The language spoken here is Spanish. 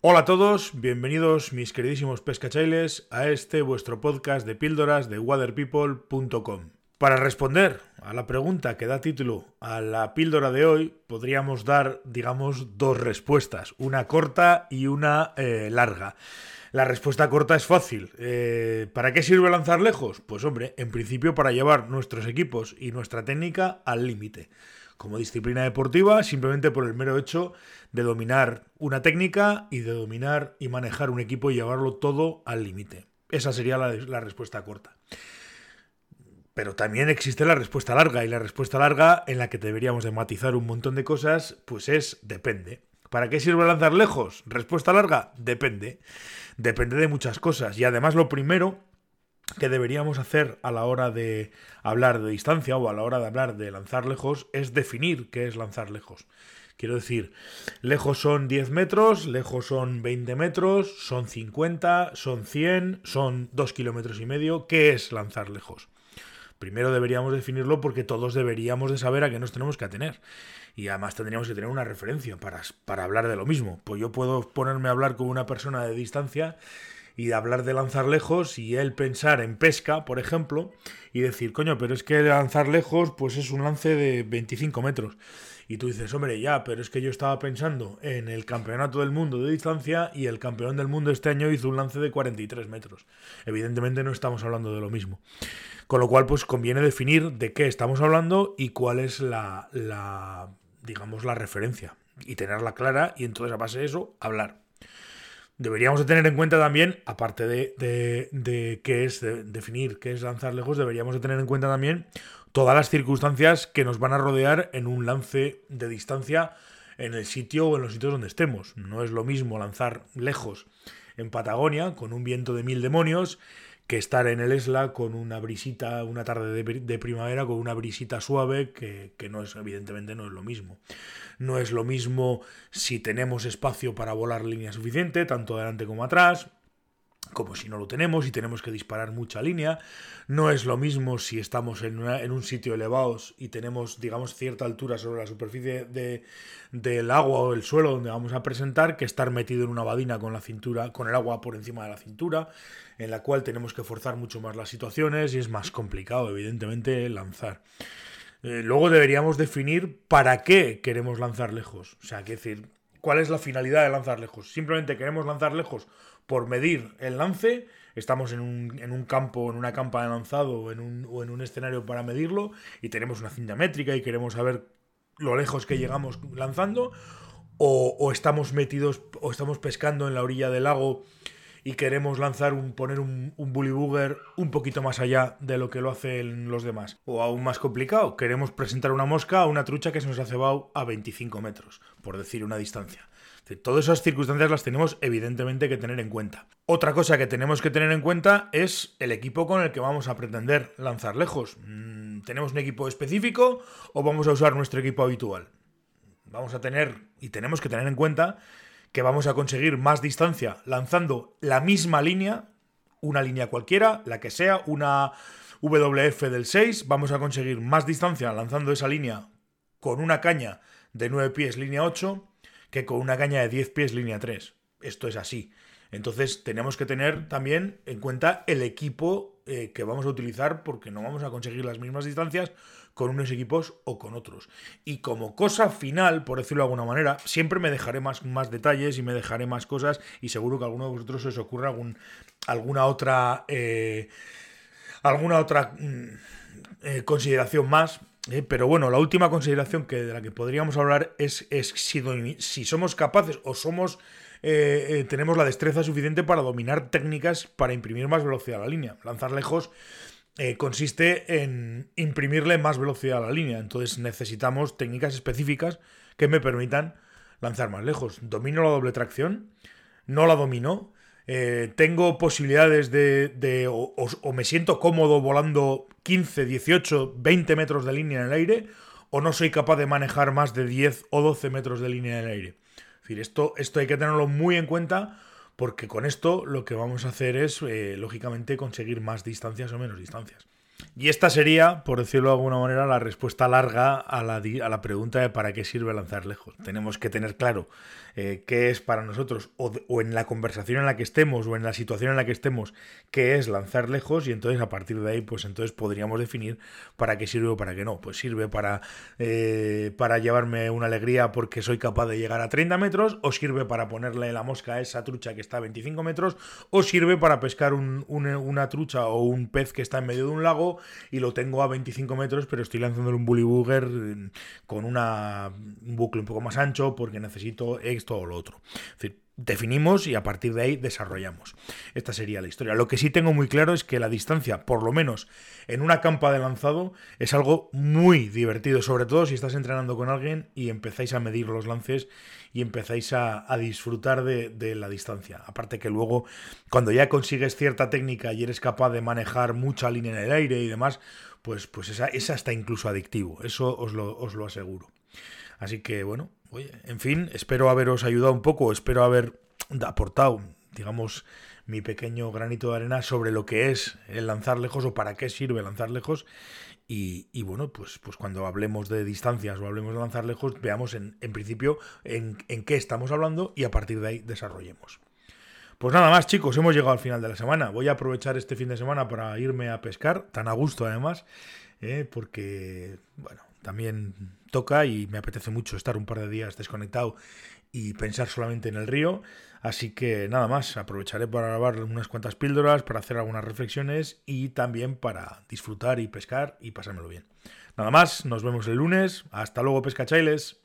Hola a todos, bienvenidos mis queridísimos pescachailes a este vuestro podcast de píldoras de waterpeople.com. Para responder a la pregunta que da título a la píldora de hoy, podríamos dar, digamos, dos respuestas, una corta y una eh, larga. La respuesta corta es fácil. Eh, ¿Para qué sirve lanzar lejos? Pues hombre, en principio para llevar nuestros equipos y nuestra técnica al límite como disciplina deportiva simplemente por el mero hecho de dominar una técnica y de dominar y manejar un equipo y llevarlo todo al límite. Esa sería la, respuesta corta. Pero también existe la respuesta larga y la respuesta larga en la que deberíamos de matizar un montón de cosas, pues es depende. ¿Para qué sirve lanzar lejos? Respuesta larga, depende. Depende de muchas cosas. Y además lo primero que deberíamos hacer a la hora de hablar de distancia o a la hora de hablar de lanzar lejos es definir qué es lanzar lejos. Quiero decir, lejos son 10 metros, lejos son 20 metros, son 50, son 100, son 2 kilómetros y medio. ¿Qué es lanzar lejos? Primero deberíamos definirlo porque todos deberíamos de saber a qué nos tenemos que atener. Y además tendríamos que tener una referencia para, para hablar de lo mismo. Pues yo puedo ponerme a hablar con una persona de distancia y de hablar de lanzar lejos y él pensar en pesca, por ejemplo, y decir, coño, pero es que lanzar lejos pues es un lance de 25 metros. Y tú dices, hombre, ya, pero es que yo estaba pensando en el campeonato del mundo de distancia y el campeón del mundo este año hizo un lance de 43 metros. Evidentemente no estamos hablando de lo mismo. Con lo cual, pues conviene definir de qué estamos hablando y cuál es la, la digamos, la referencia. Y tenerla clara y entonces a base de eso hablar deberíamos de tener en cuenta también, aparte de, de, qué es definir qué es lanzar lejos, deberíamos de tener en cuenta también todas las circunstancias que nos van a rodear en un lance de distancia en el sitio o en los sitios donde estemos. No es lo mismo lanzar lejos en Patagonia con un viento de mil demonios que estar en el Esla con una brisita, una tarde de, primavera con una brisita suave, que, que, no es, evidentemente no es lo mismo. No es lo mismo si tenemos espacio para volar línea suficiente, tanto adelante como atrás, como si no lo tenemos y tenemos que disparar mucha línea. No es lo mismo si estamos en, en un sitio elevado y tenemos, digamos, cierta altura sobre la superficie de, del agua o el suelo donde vamos a presentar que estar metido en una badina con la cintura, con el agua por encima de la cintura, en la cual tenemos que forzar mucho más las situaciones y es más complicado, evidentemente, lanzar. Eh, luego deberíamos definir para qué queremos lanzar lejos. O sea, qué decir, ¿cuál es la finalidad de lanzar lejos? Simplemente queremos lanzar lejos por medir el lance, estamos en un, en un campo, en una campa de lanzado en, un, o en un escenario para medirlo y tenemos una cinta métrica y queremos saber lo lejos que llegamos lanzando, o estamos metidos o estamos pescando en la orilla del lago y queremos lanzar un, poner un, un bully booger un poquito más allá de lo que lo hacen los demás. O aún más complicado, queremos presentar una mosca a una trucha que se nos ha cebado a 25 metros, por decir una distancia. Todas esas circunstancias las tenemos evidentemente que tener en cuenta. Otra cosa que tenemos que tener en cuenta es el equipo con el que vamos a pretender lanzar lejos. Mm, ¿Tenemos un equipo específico o vamos a usar nuestro equipo habitual? Vamos a tener y tenemos que tener en cuenta que vamos a conseguir más distancia lanzando la misma línea, una línea cualquiera, la que sea, una WF del 6, vamos a conseguir más distancia lanzando esa línea con una caña de 9 pies línea 8 que con una caña de 10 pies línea 3. Esto es así. Entonces tenemos que tener también en cuenta el equipo eh, que vamos a utilizar porque no vamos a conseguir las mismas distancias con unos equipos o con otros. Y como cosa final, por decirlo de alguna manera, siempre me dejaré más, más detalles y me dejaré más cosas y seguro que a alguno de vosotros os ocurra algún, alguna otra... Eh, alguna otra mm, eh, consideración más pero bueno, la última consideración que, de la que podríamos hablar es, es si, somos capaces o somos eh, eh, tenemos la destreza suficiente para dominar técnicas para imprimir más velocidad a la línea. Lanzar lejos consiste en imprimirle más velocidad a la línea. Entonces necesitamos técnicas específicas que me permitan lanzar más lejos. ¿Domino la doble tracción? ¿No la domino? Eh, tengo posibilidades de, o, me siento cómodo volando 15, 18, 20 metros de línea en el aire, o no soy capaz de manejar más de 10 o 12 metros de línea en el aire. Esto, esto hay que tenerlo muy en cuenta porque con esto lo que vamos a hacer es, eh, lógicamente, conseguir más distancias o menos distancias. Y esta sería, por decirlo de alguna manera, la respuesta larga a la, a la pregunta de para qué sirve lanzar lejos. Tenemos que tener claro eh, qué es para nosotros, o, o, en la conversación en la que estemos, o en la situación en la que estemos, qué es lanzar lejos, y entonces a partir de ahí, pues entonces podríamos definir para qué sirve o para qué no. Pues sirve para, eh, para llevarme una alegría porque soy capaz de llegar a 30 metros, o sirve para ponerle la mosca a esa trucha que está a 25 metros, o sirve para pescar un, una, una trucha o un pez que está en medio de un lago y lo tengo a 25 metros, pero estoy lanzándole un bully booger mm, con una, un bucle un poco más ancho porque necesito esto o lo otro. Es decir, definimos y a partir de ahí desarrollamos. Esta sería la historia. Lo que sí tengo muy claro es que la distancia, por lo menos en una campa de lanzado, es algo muy divertido, sobre todo si estás entrenando con alguien y empezáis a medir los lances y empezáis a, disfrutar de, la distancia. Aparte que luego, cuando ya consigues cierta técnica y eres capaz de manejar mucha línea en el aire y demás, pues, pues esa, esa está incluso adictivo, eso os lo, os lo aseguro. Así que bueno, oye, en fin, espero haberos ayudado un poco, espero haber aportado, digamos, mi pequeño granito de arena sobre lo que es el lanzar lejos o para qué sirve lanzar lejos. Y, y bueno, pues, pues cuando hablemos de distancias o hablemos de lanzar lejos, veamos en, en principio en, en qué estamos hablando y a partir de ahí desarrollemos. Pues nada más, chicos, hemos llegado al final de la semana. Voy a aprovechar este fin de semana para irme a pescar, tan a gusto además, ¿eh? porque, bueno, también toca y me apetece mucho estar un par de días desconectado y pensar solamente en el río. Así que nada más, aprovecharé para grabar unas cuantas píldoras, para hacer algunas reflexiones y también para disfrutar y pescar y pasármelo bien. Nada más, nos vemos el lunes. Hasta luego, pescachailes.